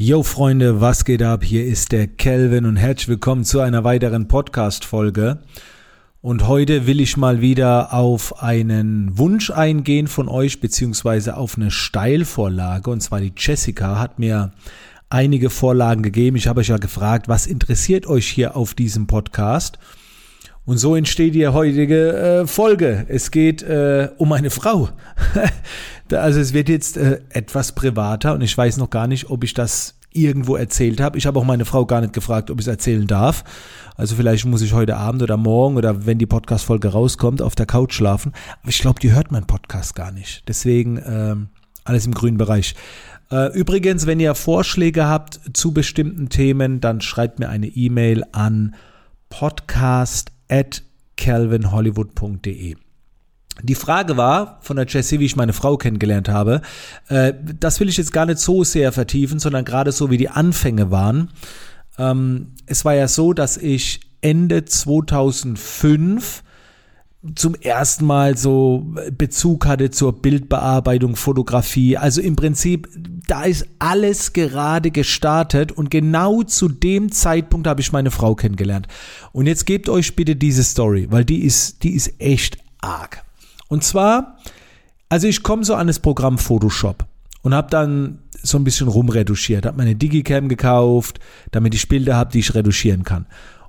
Yo Freunde, was geht ab? Hier ist der Kelvin und herzlich willkommen zu einer weiteren Podcast-Folge. Und heute will ich mal wieder auf einen Wunsch eingehen von euch, beziehungsweise auf eine Steilvorlage. Und zwar die Jessica hat mir einige Vorlagen gegeben. Ich habe euch ja gefragt, was interessiert euch hier auf diesem Podcast? Und so entsteht die heutige äh, Folge. Es geht äh, um eine Frau. also es wird jetzt äh, etwas privater und ich weiß noch gar nicht, ob ich das irgendwo erzählt habe. Ich habe auch meine Frau gar nicht gefragt, ob ich es erzählen darf. Also vielleicht muss ich heute Abend oder morgen oder wenn die Podcast-Folge rauskommt, auf der Couch schlafen. Aber ich glaube, die hört mein Podcast gar nicht. Deswegen ähm, alles im grünen Bereich. Äh, übrigens, wenn ihr Vorschläge habt zu bestimmten Themen, dann schreibt mir eine E-Mail an podcast@ at calvinhollywood.de. Die Frage war von der Jessie, wie ich meine Frau kennengelernt habe. Äh, das will ich jetzt gar nicht so sehr vertiefen, sondern gerade so wie die Anfänge waren. Ähm, es war ja so, dass ich Ende 2005 zum ersten Mal so Bezug hatte zur Bildbearbeitung, Fotografie. Also im Prinzip, da ist alles gerade gestartet und genau zu dem Zeitpunkt habe ich meine Frau kennengelernt. Und jetzt gebt euch bitte diese Story, weil die ist, die ist echt arg. Und zwar, also ich komme so an das Programm Photoshop und habe dann so ein bisschen rumretuschiert, habe meine Digicam gekauft, damit ich Bilder habe, die ich retuschieren kann.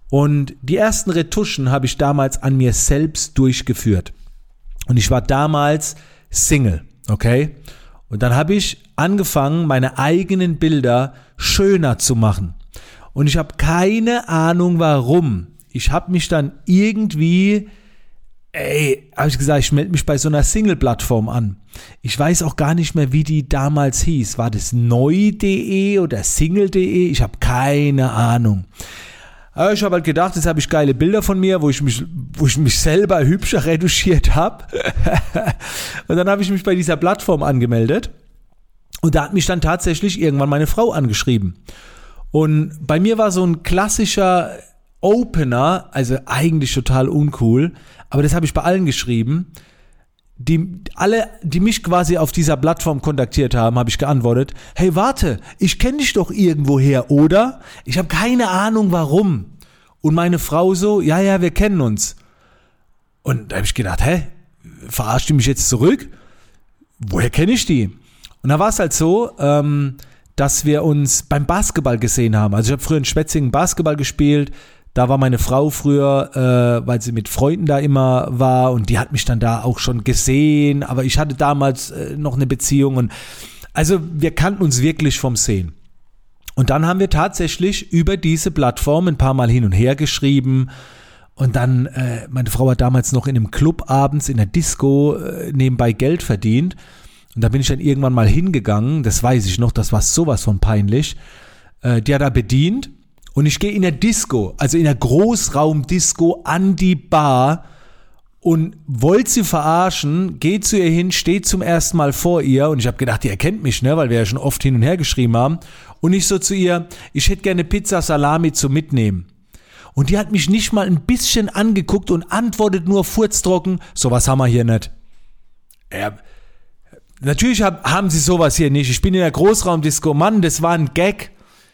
Und die ersten Retuschen habe ich damals an mir selbst durchgeführt. Und ich war damals Single, okay? Und dann habe ich angefangen, meine eigenen Bilder schöner zu machen. Und ich habe keine Ahnung warum. Ich habe mich dann irgendwie, ey, habe ich gesagt, ich melde mich bei so einer Single-Plattform an. Ich weiß auch gar nicht mehr, wie die damals hieß. War das neu.de oder single.de? Ich habe keine Ahnung. Aber ich habe halt gedacht, jetzt habe ich geile Bilder von mir, wo ich mich, wo ich mich selber hübscher reduziert habe. und dann habe ich mich bei dieser Plattform angemeldet. Und da hat mich dann tatsächlich irgendwann meine Frau angeschrieben. Und bei mir war so ein klassischer Opener, also eigentlich total uncool, aber das habe ich bei allen geschrieben die alle, die mich quasi auf dieser Plattform kontaktiert haben, habe ich geantwortet, hey warte, ich kenne dich doch irgendwoher, oder? Ich habe keine Ahnung warum. Und meine Frau so, ja, ja, wir kennen uns. Und da habe ich gedacht, hä, verarscht die mich jetzt zurück? Woher kenne ich die? Und da war es halt so, ähm, dass wir uns beim Basketball gesehen haben. Also ich habe früher in Schwetzingen Basketball gespielt, da war meine Frau früher, äh, weil sie mit Freunden da immer war und die hat mich dann da auch schon gesehen, aber ich hatte damals äh, noch eine Beziehung und also wir kannten uns wirklich vom Sehen. Und dann haben wir tatsächlich über diese Plattform ein paar Mal hin und her geschrieben. Und dann, äh, meine Frau hat damals noch in einem Club abends in der Disco äh, nebenbei Geld verdient. Und da bin ich dann irgendwann mal hingegangen, das weiß ich noch, das war sowas von peinlich. Äh, die hat da bedient und ich gehe in der Disco, also in der Großraumdisco an die Bar und wollte sie verarschen, geht zu ihr hin, steht zum ersten Mal vor ihr und ich habe gedacht, die erkennt mich, ne, weil wir ja schon oft hin und her geschrieben haben. Und ich so zu ihr, ich hätte gerne Pizza Salami zum Mitnehmen. Und die hat mich nicht mal ein bisschen angeguckt und antwortet nur furztrocken, sowas haben wir hier nicht. Ja, natürlich hab, haben sie sowas hier nicht. Ich bin in der Großraumdisco, Mann, das war ein Gag.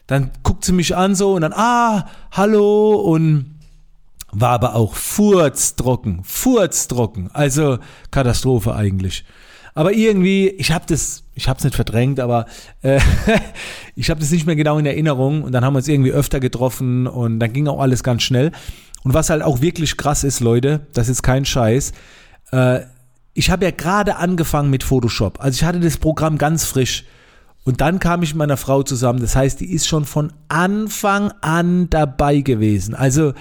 Dann guckt sie mich an so und dann, ah, hallo und war aber auch furztrocken, furztrocken. Also Katastrophe eigentlich. Aber irgendwie, ich habe das, ich habe es nicht verdrängt, aber äh, ich habe das nicht mehr genau in Erinnerung. Und dann haben wir uns irgendwie öfter getroffen und dann ging auch alles ganz schnell. Und was halt auch wirklich krass ist, Leute, das ist kein Scheiß. Äh, ich habe ja gerade angefangen mit Photoshop. Also ich hatte das Programm ganz frisch. Und dann kam ich mit meiner Frau zusammen. Das heißt, die ist schon von Anfang an dabei gewesen. Also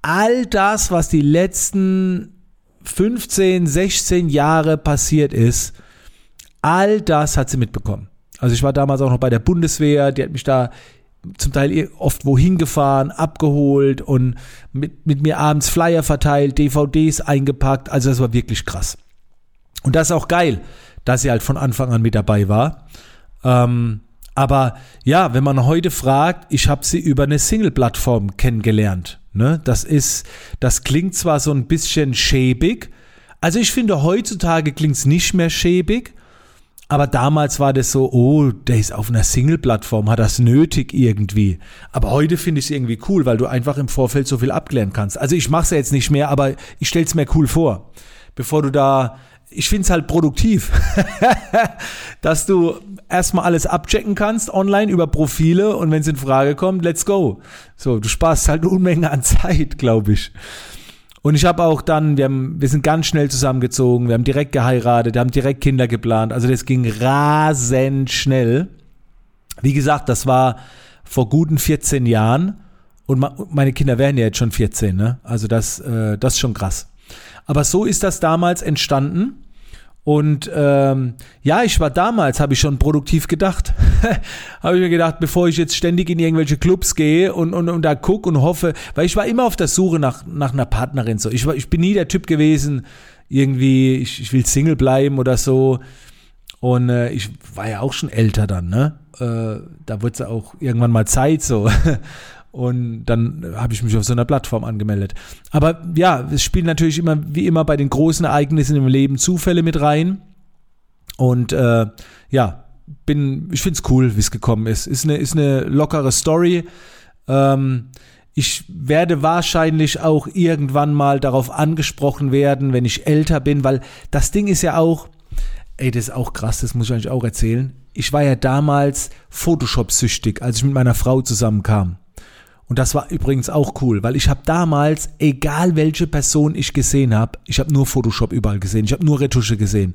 all das, was die letzten 15, 16 Jahre passiert ist, all das hat sie mitbekommen. Also ich war damals auch noch bei der Bundeswehr, die hat mich da zum Teil oft wohin gefahren, abgeholt und mit, mit mir abends Flyer verteilt, DVDs eingepackt. Also das war wirklich krass. Und das ist auch geil, dass sie halt von Anfang an mit dabei war. Ähm, aber ja, wenn man heute fragt, ich habe sie über eine Single-Plattform kennengelernt. Ne? Das ist, das klingt zwar so ein bisschen schäbig, also ich finde heutzutage klingt es nicht mehr schäbig, Aber damals war das so, oh, der ist auf einer Single-Plattform, hat das nötig irgendwie. Aber heute finde ich es irgendwie cool, weil du einfach im Vorfeld so viel abklären kannst. Also ich mache es ja jetzt nicht mehr, aber ich stelle es mir cool vor. Bevor du da, ich finde es halt produktiv, dass du erstmal alles abchecken kannst online über Profile und wenn es in Frage kommt, let's go. So, du sparst halt eine Unmenge an Zeit, glaube ich. Und ich habe auch dann, wir, haben, wir sind ganz schnell zusammengezogen, wir haben direkt geheiratet, wir haben direkt Kinder geplant. Also das ging rasend schnell. Wie gesagt, das war vor guten 14 Jahren und meine Kinder werden ja jetzt schon 14, ne? Also das, äh, das ist schon krass. Aber so ist das damals entstanden. Und ähm, ja, ich war damals, habe ich schon produktiv gedacht. habe ich mir gedacht, bevor ich jetzt ständig in irgendwelche Clubs gehe und, und, und da gucke und hoffe, weil ich war immer auf der Suche nach, nach einer Partnerin. So. Ich, war, ich bin nie der Typ gewesen, irgendwie, ich, ich will Single bleiben oder so. Und äh, ich war ja auch schon älter dann, ne? Äh, da wurde es auch irgendwann mal Zeit so. Und dann habe ich mich auf so einer Plattform angemeldet. Aber ja, es spielen natürlich immer, wie immer bei den großen Ereignissen im Leben Zufälle mit rein. Und äh, ja, bin, ich finde es cool, wie es gekommen ist. Ist eine, ist eine lockere Story. Ähm, ich werde wahrscheinlich auch irgendwann mal darauf angesprochen werden, wenn ich älter bin, weil das Ding ist ja auch, ey, das ist auch krass, das muss ich eigentlich auch erzählen. Ich war ja damals Photoshop-süchtig, als ich mit meiner Frau zusammenkam. Und das war übrigens auch cool, weil ich habe damals, egal welche Person ich gesehen habe, ich habe nur Photoshop überall gesehen, ich habe nur Retusche gesehen.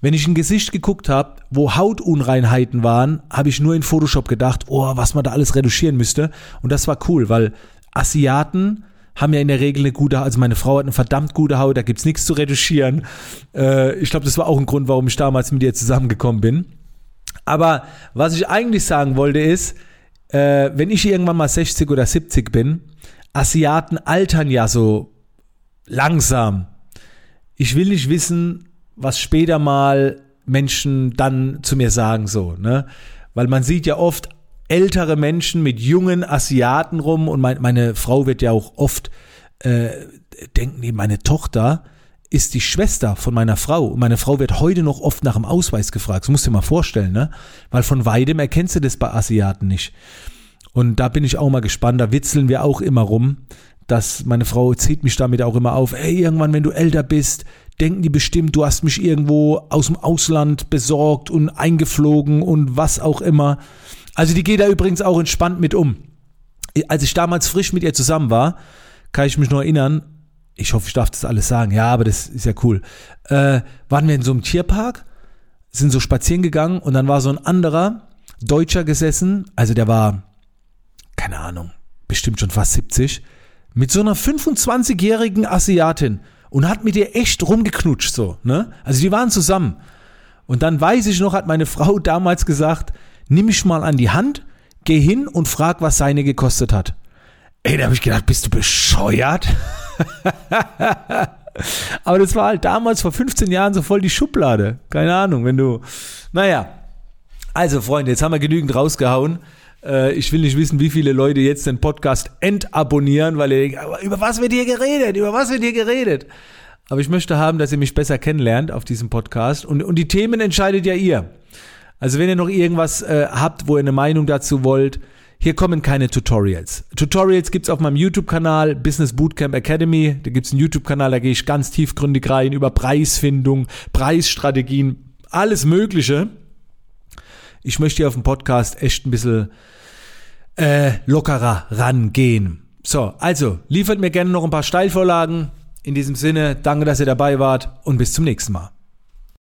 Wenn ich ein Gesicht geguckt habe, wo Hautunreinheiten waren, habe ich nur in Photoshop gedacht, oh, was man da alles retuschieren müsste. Und das war cool, weil Asiaten haben ja in der Regel eine gute, Haut, also meine Frau hat eine verdammt gute Haut, da gibt's nichts zu retuschieren. Äh, ich glaube, das war auch ein Grund, warum ich damals mit ihr zusammengekommen bin. Aber was ich eigentlich sagen wollte ist, äh, wenn ich irgendwann mal 60 oder 70 bin, Asiaten altern ja so langsam. Ich will nicht wissen, was später mal Menschen dann zu mir sagen, so, ne? Weil man sieht ja oft ältere Menschen mit jungen Asiaten rum und mein, meine Frau wird ja auch oft äh, denken, nee, meine Tochter ist die Schwester von meiner Frau. Und meine Frau wird heute noch oft nach dem Ausweis gefragt. Das musst du dir mal vorstellen, ne? Weil von weitem erkennst du das bei Asiaten nicht. Und da bin ich auch mal gespannt. Da witzeln wir auch immer rum. Dass meine Frau zieht mich damit auch immer auf. Ey, irgendwann, wenn du älter bist, denken die bestimmt, du hast mich irgendwo aus dem Ausland besorgt und eingeflogen und was auch immer. Also die geht da übrigens auch entspannt mit um. Als ich damals frisch mit ihr zusammen war, kann ich mich noch erinnern, ich hoffe, ich darf das alles sagen. Ja, aber das ist ja cool. Äh, waren wir in so einem Tierpark, sind so spazieren gegangen und dann war so ein anderer Deutscher gesessen, also der war, keine Ahnung, bestimmt schon fast 70, mit so einer 25-jährigen Asiatin und hat mit ihr echt rumgeknutscht so, ne? Also die waren zusammen. Und dann weiß ich noch, hat meine Frau damals gesagt, nimm mich mal an die Hand, geh hin und frag, was seine gekostet hat. Ey, da habe ich gedacht, bist du bescheuert? Aber das war halt damals vor 15 Jahren so voll die Schublade. Keine Ahnung, wenn du. Naja. Also, Freunde, jetzt haben wir genügend rausgehauen. Äh, ich will nicht wissen, wie viele Leute jetzt den Podcast entabonnieren, weil ihr denkt, über was wird hier geredet? Über was wird hier geredet? Aber ich möchte haben, dass ihr mich besser kennenlernt auf diesem Podcast. Und, und die Themen entscheidet ja ihr. Also wenn ihr noch irgendwas äh, habt, wo ihr eine Meinung dazu wollt, hier kommen keine Tutorials. Tutorials gibt's auf meinem YouTube-Kanal Business Bootcamp Academy. Da gibt's einen YouTube-Kanal, da gehe ich ganz tiefgründig rein über Preisfindung, Preisstrategien, alles Mögliche. Ich möchte hier auf dem Podcast echt ein bisschen äh, lockerer rangehen. So, also liefert mir gerne noch ein paar Steilvorlagen. In diesem Sinne, danke, dass ihr dabei wart und bis zum nächsten Mal.